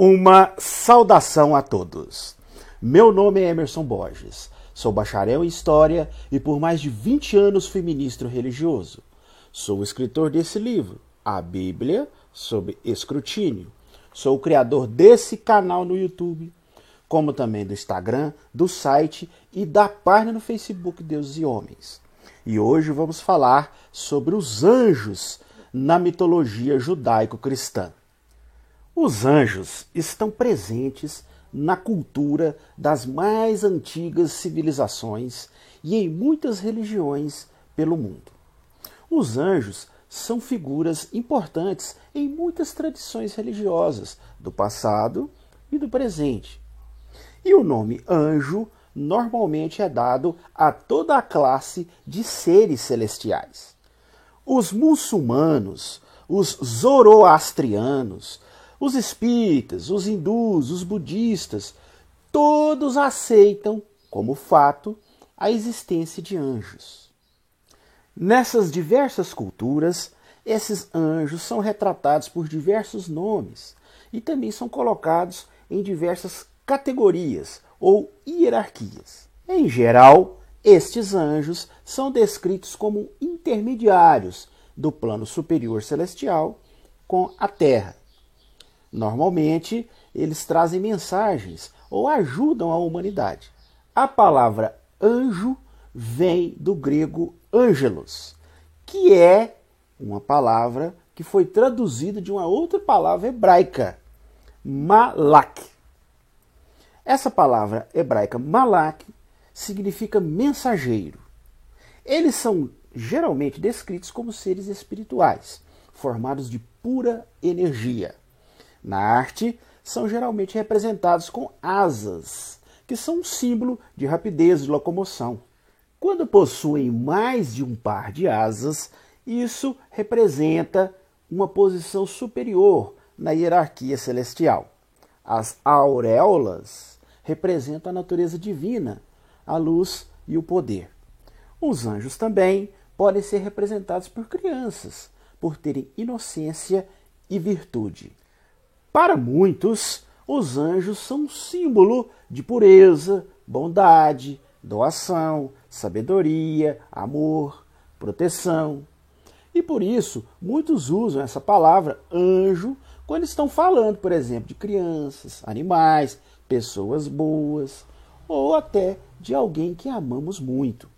Uma saudação a todos. Meu nome é Emerson Borges. Sou bacharel em História e por mais de 20 anos fui ministro religioso. Sou o escritor desse livro, A Bíblia sob Escrutínio. Sou o criador desse canal no YouTube, como também do Instagram, do site e da página no Facebook Deus e Homens. E hoje vamos falar sobre os anjos na mitologia judaico-cristã. Os anjos estão presentes na cultura das mais antigas civilizações e em muitas religiões pelo mundo. Os anjos são figuras importantes em muitas tradições religiosas do passado e do presente. E o nome anjo normalmente é dado a toda a classe de seres celestiais. Os muçulmanos, os zoroastrianos, os espíritas, os hindus, os budistas, todos aceitam como fato a existência de anjos. Nessas diversas culturas, esses anjos são retratados por diversos nomes e também são colocados em diversas categorias ou hierarquias. Em geral, estes anjos são descritos como intermediários do plano superior celestial com a Terra Normalmente, eles trazem mensagens ou ajudam a humanidade. A palavra anjo vem do grego angelos, que é uma palavra que foi traduzida de uma outra palavra hebraica, malak. Essa palavra hebraica malak significa mensageiro. Eles são geralmente descritos como seres espirituais, formados de pura energia. Na arte, são geralmente representados com asas, que são um símbolo de rapidez de locomoção. Quando possuem mais de um par de asas, isso representa uma posição superior na hierarquia celestial. As auréolas representam a natureza divina, a luz e o poder. Os anjos também podem ser representados por crianças, por terem inocência e virtude. Para muitos, os anjos são um símbolo de pureza, bondade, doação, sabedoria, amor, proteção. E por isso, muitos usam essa palavra anjo quando estão falando, por exemplo, de crianças, animais, pessoas boas ou até de alguém que amamos muito.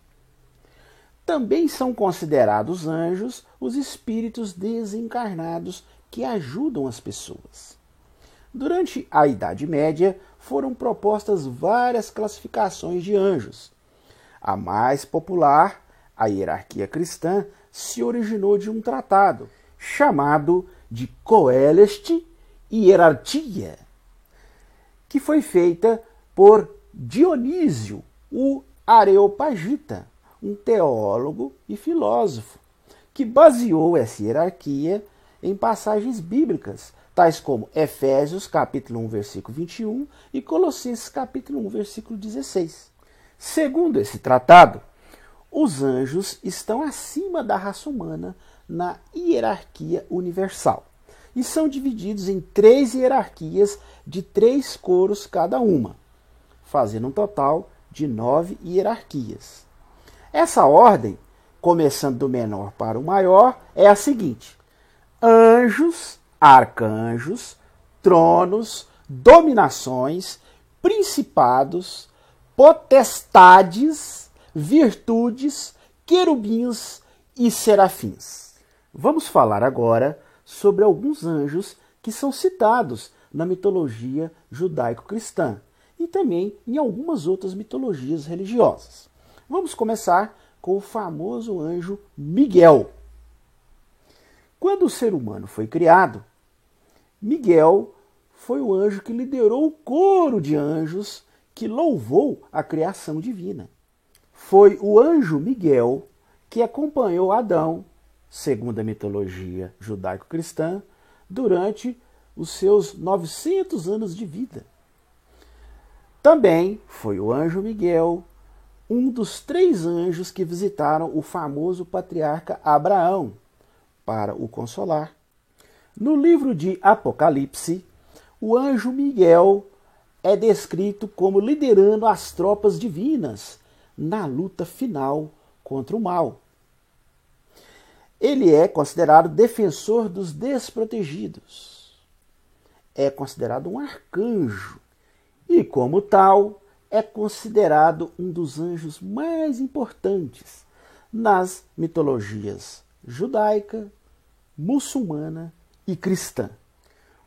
Também são considerados anjos os espíritos desencarnados que ajudam as pessoas. Durante a Idade Média, foram propostas várias classificações de anjos. A mais popular, a hierarquia cristã, se originou de um tratado chamado de Coeleste Hierarquia, que foi feita por Dionísio, o Areopagita, um teólogo e filósofo, que baseou essa hierarquia em passagens bíblicas tais como Efésios capítulo 1, versículo 21 e Colossenses capítulo 1, versículo 16. Segundo esse tratado, os anjos estão acima da raça humana na hierarquia universal e são divididos em três hierarquias de três coros cada uma, fazendo um total de nove hierarquias. Essa ordem, começando do menor para o maior, é a seguinte: anjos arcanjos, tronos, dominações, principados, potestades, virtudes, querubins e serafins. Vamos falar agora sobre alguns anjos que são citados na mitologia judaico-cristã e também em algumas outras mitologias religiosas. Vamos começar com o famoso anjo Miguel. Quando o ser humano foi criado, Miguel foi o anjo que liderou o coro de anjos que louvou a criação divina. Foi o anjo Miguel que acompanhou Adão, segundo a mitologia judaico-cristã, durante os seus 900 anos de vida. Também foi o anjo Miguel, um dos três anjos que visitaram o famoso patriarca Abraão para o consolar no livro de Apocalipse, o anjo Miguel é descrito como liderando as tropas divinas na luta final contra o mal. Ele é considerado defensor dos desprotegidos. É considerado um arcanjo e, como tal, é considerado um dos anjos mais importantes nas mitologias judaica, muçulmana e cristã.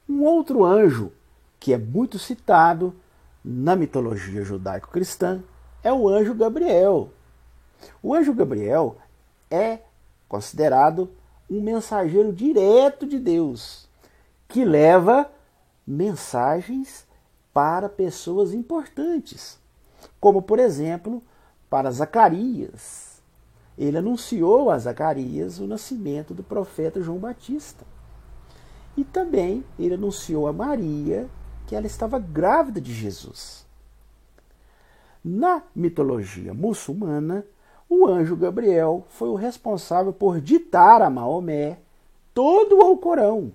Um outro anjo que é muito citado na mitologia judaico-cristã é o anjo Gabriel. O anjo Gabriel é considerado um mensageiro direto de Deus, que leva mensagens para pessoas importantes, como por exemplo para Zacarias. Ele anunciou a Zacarias o nascimento do profeta João Batista. E também ele anunciou a Maria que ela estava grávida de Jesus. Na mitologia muçulmana, o anjo Gabriel foi o responsável por ditar a Maomé todo o Alcorão.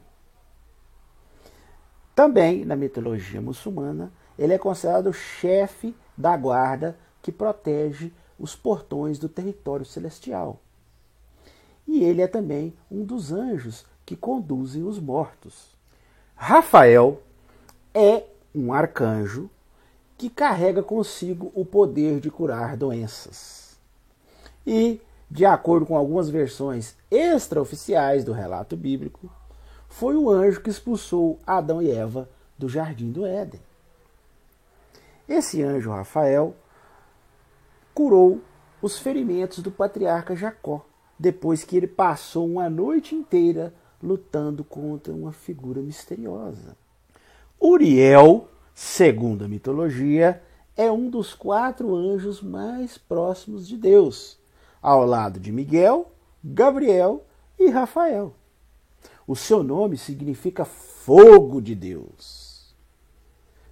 Também na mitologia muçulmana, ele é considerado o chefe da guarda que protege os portões do território celestial. E ele é também um dos anjos que conduzem os mortos. Rafael é um arcanjo que carrega consigo o poder de curar doenças. E, de acordo com algumas versões extraoficiais do relato bíblico, foi o anjo que expulsou Adão e Eva do jardim do Éden. Esse anjo Rafael curou os ferimentos do patriarca Jacó, depois que ele passou uma noite inteira lutando contra uma figura misteriosa. Uriel, segundo a mitologia, é um dos quatro anjos mais próximos de Deus, ao lado de Miguel, Gabriel e Rafael. O seu nome significa fogo de Deus.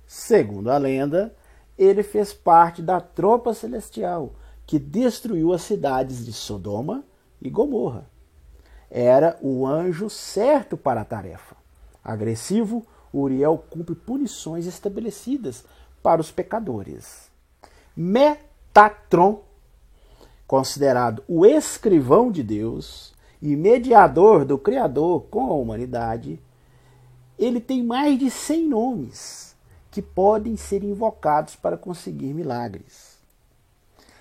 Segundo a lenda, ele fez parte da tropa celestial que destruiu as cidades de Sodoma e Gomorra era o anjo certo para a tarefa. Agressivo, Uriel cumpre punições estabelecidas para os pecadores. Metatron, considerado o escrivão de Deus e mediador do Criador com a humanidade, ele tem mais de 100 nomes que podem ser invocados para conseguir milagres.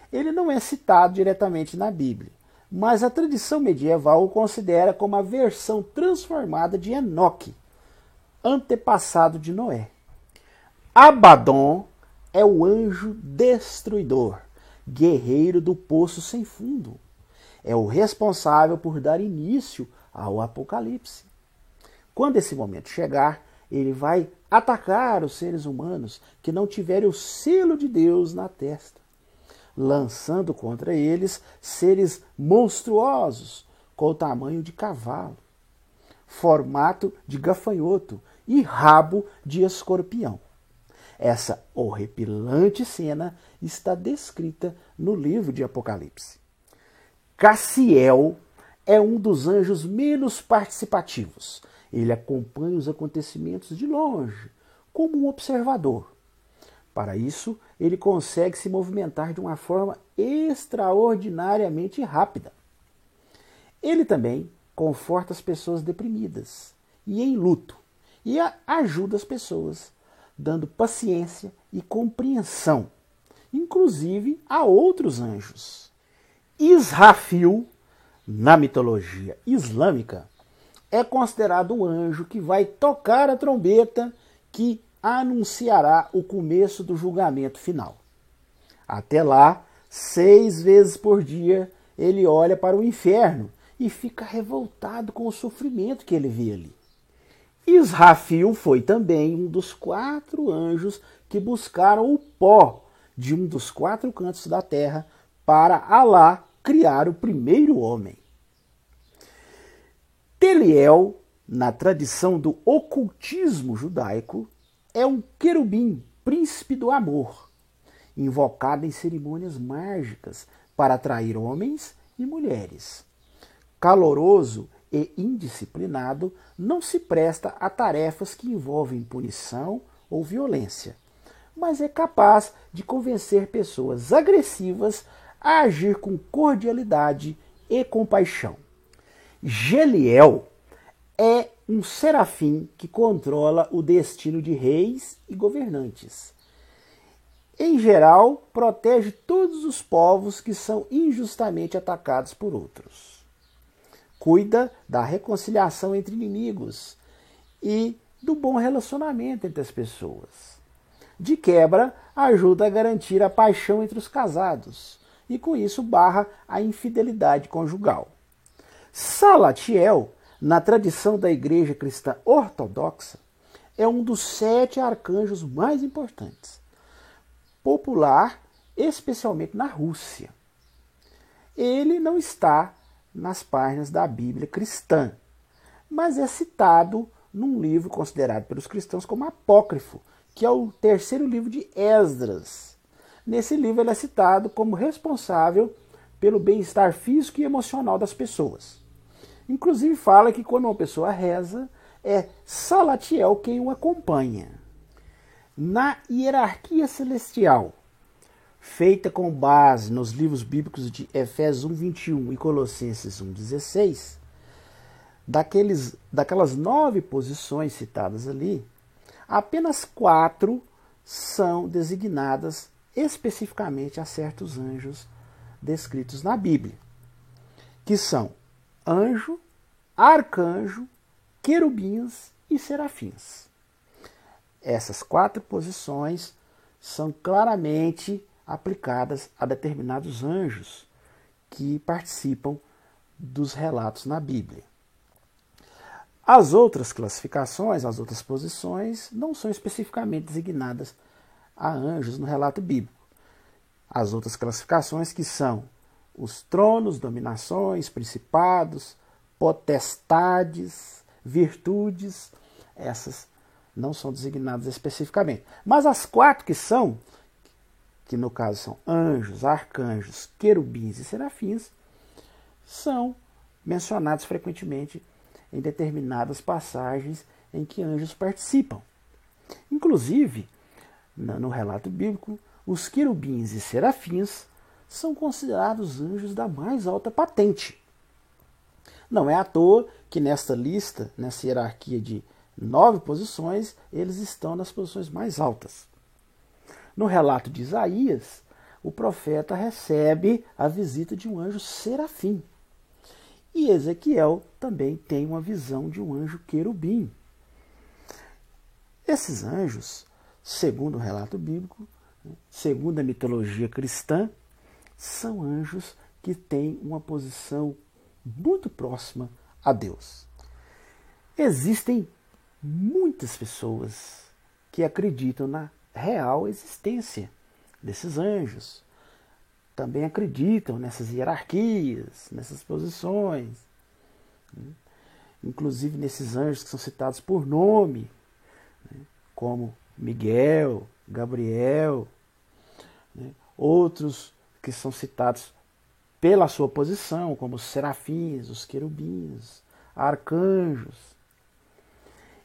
Ele não é citado diretamente na Bíblia, mas a tradição medieval o considera como a versão transformada de Enoque, antepassado de Noé. Abaddon é o anjo destruidor, guerreiro do poço sem fundo. É o responsável por dar início ao Apocalipse. Quando esse momento chegar, ele vai atacar os seres humanos que não tiverem o selo de Deus na testa lançando contra eles seres monstruosos, com o tamanho de cavalo, formato de gafanhoto e rabo de escorpião. Essa horripilante cena está descrita no livro de Apocalipse. Cassiel é um dos anjos menos participativos. Ele acompanha os acontecimentos de longe, como um observador. Para isso, ele consegue se movimentar de uma forma extraordinariamente rápida. Ele também conforta as pessoas deprimidas e em luto e ajuda as pessoas, dando paciência e compreensão, inclusive a outros anjos. Israfil, na mitologia islâmica, é considerado o anjo que vai tocar a trombeta que anunciará o começo do julgamento final. Até lá, seis vezes por dia, ele olha para o inferno e fica revoltado com o sofrimento que ele vê ali. Israfil foi também um dos quatro anjos que buscaram o pó de um dos quatro cantos da terra para Alá criar o primeiro homem. Teliel, na tradição do ocultismo judaico, é um querubim, príncipe do amor, invocado em cerimônias mágicas para atrair homens e mulheres. Caloroso e indisciplinado não se presta a tarefas que envolvem punição ou violência, mas é capaz de convencer pessoas agressivas a agir com cordialidade e compaixão. Geliel é um serafim que controla o destino de reis e governantes. Em geral, protege todos os povos que são injustamente atacados por outros. Cuida da reconciliação entre inimigos e do bom relacionamento entre as pessoas. De quebra, ajuda a garantir a paixão entre os casados e, com isso, barra a infidelidade conjugal. Salatiel na tradição da Igreja Cristã Ortodoxa, é um dos sete arcanjos mais importantes, popular especialmente na Rússia. Ele não está nas páginas da Bíblia cristã, mas é citado num livro considerado pelos cristãos como apócrifo, que é o terceiro livro de Esdras. Nesse livro ele é citado como responsável pelo bem-estar físico e emocional das pessoas. Inclusive fala que quando uma pessoa reza, é Salatiel quem o acompanha. Na hierarquia celestial, feita com base nos livros bíblicos de Efésios 1:21 e Colossenses 1:16, daqueles daquelas nove posições citadas ali, apenas quatro são designadas especificamente a certos anjos descritos na Bíblia, que são anjo, arcanjo, querubins e serafins. Essas quatro posições são claramente aplicadas a determinados anjos que participam dos relatos na Bíblia. As outras classificações, as outras posições, não são especificamente designadas a anjos no relato bíblico. As outras classificações que são os tronos, dominações, principados, potestades, virtudes, essas não são designadas especificamente. Mas as quatro que são, que no caso são anjos, arcanjos, querubins e serafins, são mencionados frequentemente em determinadas passagens em que anjos participam. Inclusive, no relato bíblico, os querubins e serafins são considerados anjos da mais alta patente. Não é à toa que nesta lista, nessa hierarquia de nove posições, eles estão nas posições mais altas. No relato de Isaías, o profeta recebe a visita de um anjo serafim. E Ezequiel também tem uma visão de um anjo querubim. Esses anjos, segundo o relato bíblico, segundo a mitologia cristã, são anjos que têm uma posição muito próxima a Deus. Existem muitas pessoas que acreditam na real existência desses anjos. Também acreditam nessas hierarquias, nessas posições. Inclusive nesses anjos que são citados por nome, né? como Miguel, Gabriel, né? outros que são citados pela sua posição, como os serafins, os querubins, arcanjos.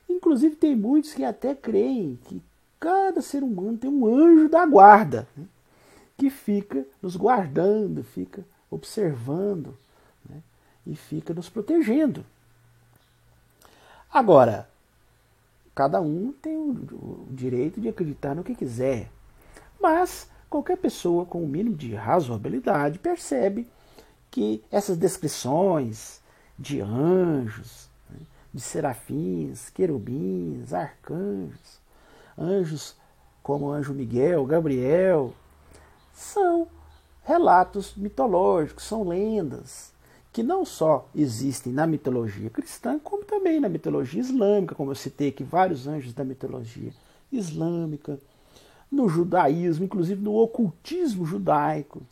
Inclusive, tem muitos que até creem que cada ser humano tem um anjo da guarda, né, que fica nos guardando, fica observando né, e fica nos protegendo. Agora, cada um tem o direito de acreditar no que quiser, mas qualquer pessoa com o um mínimo de razoabilidade percebe que essas descrições de anjos, né, de serafins, querubins, arcanjos, anjos como o anjo Miguel, Gabriel, são relatos mitológicos, são lendas que não só existem na mitologia cristã, como também na mitologia islâmica, como eu citei aqui vários anjos da mitologia islâmica, no judaísmo, inclusive no ocultismo judaico,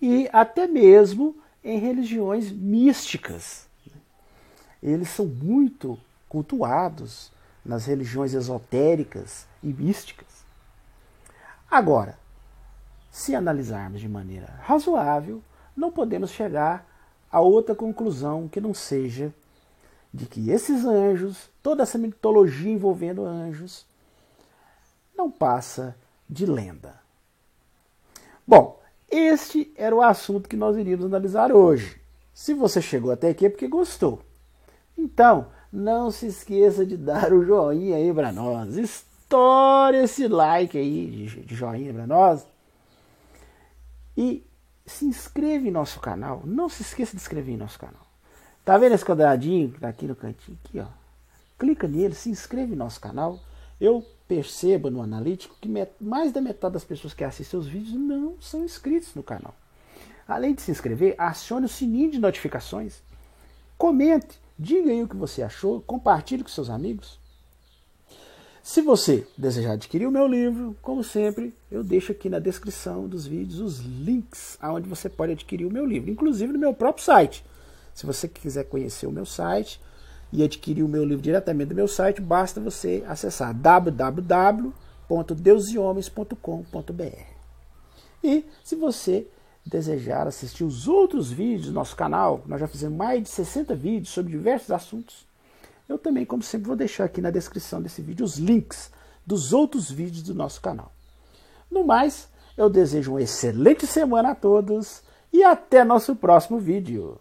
e até mesmo em religiões místicas. Eles são muito cultuados nas religiões esotéricas e místicas. Agora, se analisarmos de maneira razoável, não podemos chegar a outra conclusão que não seja de que esses anjos, toda essa mitologia envolvendo anjos, não passa de lenda. Bom, este era o assunto que nós iríamos analisar hoje. Se você chegou até aqui é porque gostou. Então, não se esqueça de dar o joinha aí para nós. Estoure esse like aí de joinha para nós. E se inscreva em nosso canal. Não se esqueça de inscrever em nosso canal. Tá vendo esse quadradinho tá aqui no cantinho? Aqui, ó. Clica nele, se inscreve em nosso canal. Eu percebo no analítico que mais da metade das pessoas que assistem os vídeos não são inscritos no canal. Além de se inscrever, acione o sininho de notificações. Comente, diga aí o que você achou, compartilhe com seus amigos. Se você desejar adquirir o meu livro, como sempre, eu deixo aqui na descrição dos vídeos os links aonde você pode adquirir o meu livro, inclusive no meu próprio site. Se você quiser conhecer o meu site e adquirir o meu livro diretamente do meu site, basta você acessar www.deuseomens.com.br. E se você desejar assistir os outros vídeos do nosso canal, nós já fizemos mais de 60 vídeos sobre diversos assuntos. Eu também, como sempre, vou deixar aqui na descrição desse vídeo os links dos outros vídeos do nosso canal. No mais, eu desejo uma excelente semana a todos e até nosso próximo vídeo.